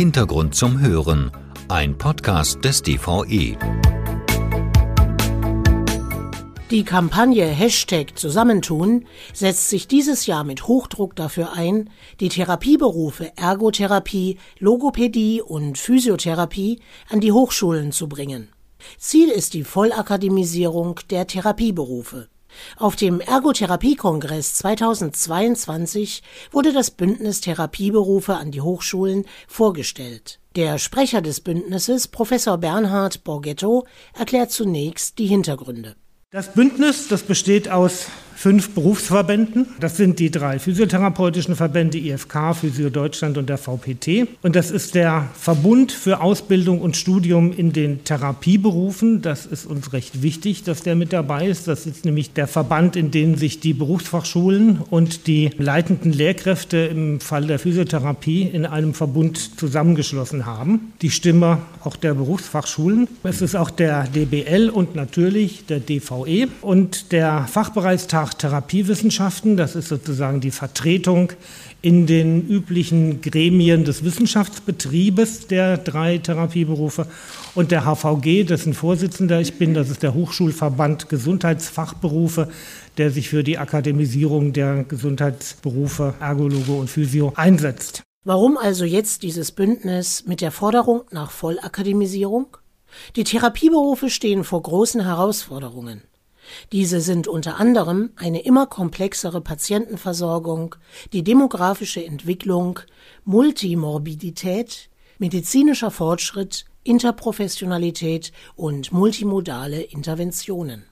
Hintergrund zum Hören, ein Podcast des DVE. Die Kampagne Hashtag Zusammentun setzt sich dieses Jahr mit Hochdruck dafür ein, die Therapieberufe Ergotherapie, Logopädie und Physiotherapie an die Hochschulen zu bringen. Ziel ist die Vollakademisierung der Therapieberufe. Auf dem Ergotherapiekongress 2022 wurde das Bündnis Therapieberufe an die Hochschulen vorgestellt. Der Sprecher des Bündnisses, Professor Bernhard Borghetto, erklärt zunächst die Hintergründe. Das Bündnis, das besteht aus fünf Berufsverbänden. Das sind die drei physiotherapeutischen Verbände IFK, Physio Deutschland und der VPT. Und das ist der Verbund für Ausbildung und Studium in den Therapieberufen. Das ist uns recht wichtig, dass der mit dabei ist. Das ist nämlich der Verband, in dem sich die Berufsfachschulen und die leitenden Lehrkräfte im Fall der Physiotherapie in einem Verbund zusammengeschlossen haben. Die Stimme auch der Berufsfachschulen. Es ist auch der DBL und natürlich der DVE und der Fachbereichstag Fach Therapiewissenschaften. Das ist sozusagen die Vertretung in den üblichen Gremien des Wissenschaftsbetriebes der drei Therapieberufe. Und der HVG, dessen Vorsitzender ich bin, das ist der Hochschulverband Gesundheitsfachberufe, der sich für die Akademisierung der Gesundheitsberufe Ergologe und Physio einsetzt. Warum also jetzt dieses Bündnis mit der Forderung nach Vollakademisierung? Die Therapieberufe stehen vor großen Herausforderungen. Diese sind unter anderem eine immer komplexere Patientenversorgung, die demografische Entwicklung, Multimorbidität, medizinischer Fortschritt, Interprofessionalität und multimodale Interventionen.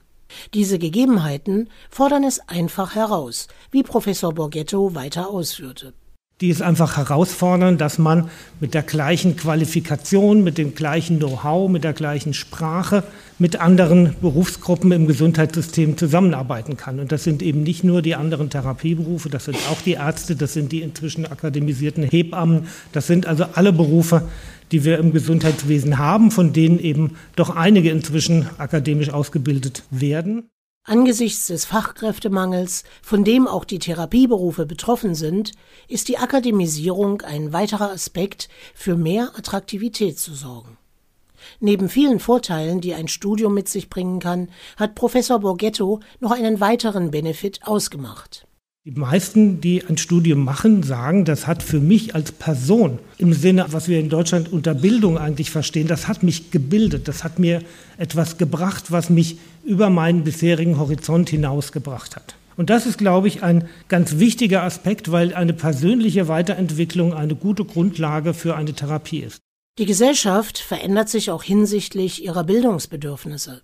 Diese Gegebenheiten fordern es einfach heraus, wie Professor Borghetto weiter ausführte die ist einfach herausfordern, dass man mit der gleichen Qualifikation, mit dem gleichen Know-how, mit der gleichen Sprache mit anderen Berufsgruppen im Gesundheitssystem zusammenarbeiten kann. Und das sind eben nicht nur die anderen Therapieberufe, das sind auch die Ärzte, das sind die inzwischen akademisierten Hebammen, das sind also alle Berufe, die wir im Gesundheitswesen haben, von denen eben doch einige inzwischen akademisch ausgebildet werden. Angesichts des Fachkräftemangels, von dem auch die Therapieberufe betroffen sind, ist die Akademisierung ein weiterer Aspekt, für mehr Attraktivität zu sorgen. Neben vielen Vorteilen, die ein Studium mit sich bringen kann, hat Professor Borghetto noch einen weiteren Benefit ausgemacht. Die meisten, die ein Studium machen, sagen, das hat für mich als Person im Sinne, was wir in Deutschland unter Bildung eigentlich verstehen, das hat mich gebildet, das hat mir etwas gebracht, was mich über meinen bisherigen Horizont hinausgebracht hat. Und das ist, glaube ich, ein ganz wichtiger Aspekt, weil eine persönliche Weiterentwicklung eine gute Grundlage für eine Therapie ist. Die Gesellschaft verändert sich auch hinsichtlich ihrer Bildungsbedürfnisse.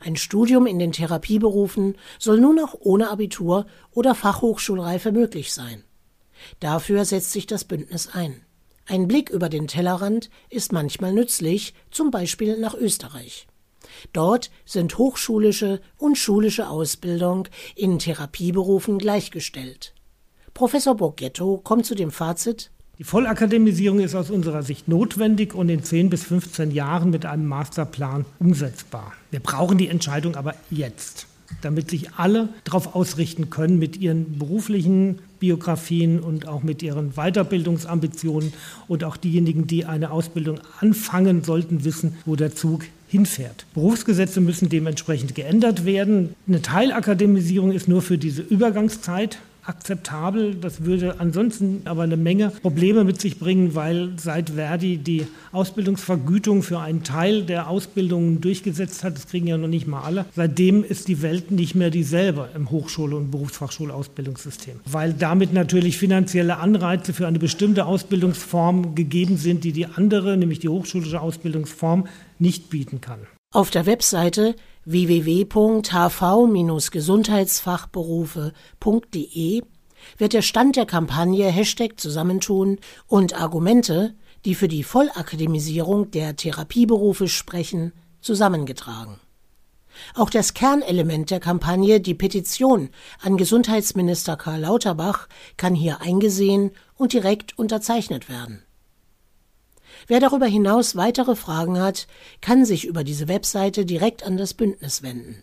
Ein Studium in den Therapieberufen soll nun auch ohne Abitur oder Fachhochschulreife möglich sein. Dafür setzt sich das Bündnis ein. Ein Blick über den Tellerrand ist manchmal nützlich, zum Beispiel nach Österreich. Dort sind hochschulische und schulische Ausbildung in Therapieberufen gleichgestellt. Professor Borghetto kommt zu dem Fazit, die Vollakademisierung ist aus unserer Sicht notwendig und in 10 bis 15 Jahren mit einem Masterplan umsetzbar. Wir brauchen die Entscheidung aber jetzt, damit sich alle darauf ausrichten können mit ihren beruflichen Biografien und auch mit ihren Weiterbildungsambitionen und auch diejenigen, die eine Ausbildung anfangen sollten, wissen, wo der Zug hinfährt. Berufsgesetze müssen dementsprechend geändert werden. Eine Teilakademisierung ist nur für diese Übergangszeit akzeptabel. Das würde ansonsten aber eine Menge Probleme mit sich bringen, weil seit Verdi die Ausbildungsvergütung für einen Teil der Ausbildungen durchgesetzt hat, das kriegen ja noch nicht mal alle, seitdem ist die Welt nicht mehr dieselbe im Hochschule- und Berufsfachschulausbildungssystem, weil damit natürlich finanzielle Anreize für eine bestimmte Ausbildungsform gegeben sind, die die andere, nämlich die hochschulische Ausbildungsform, nicht bieten kann. Auf der Webseite www.hv-gesundheitsfachberufe.de wird der Stand der Kampagne Hashtag Zusammentun und Argumente, die für die Vollakademisierung der Therapieberufe sprechen, zusammengetragen. Auch das Kernelement der Kampagne, die Petition an Gesundheitsminister Karl Lauterbach, kann hier eingesehen und direkt unterzeichnet werden. Wer darüber hinaus weitere Fragen hat, kann sich über diese Webseite direkt an das Bündnis wenden.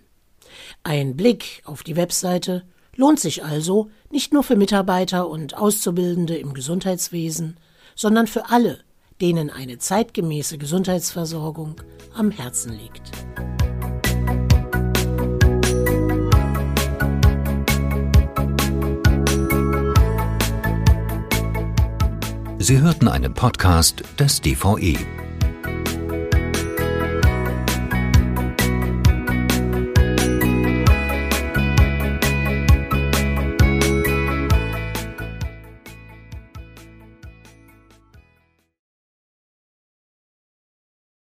Ein Blick auf die Webseite lohnt sich also nicht nur für Mitarbeiter und Auszubildende im Gesundheitswesen, sondern für alle, denen eine zeitgemäße Gesundheitsversorgung am Herzen liegt. Sie hörten einen Podcast des DVE.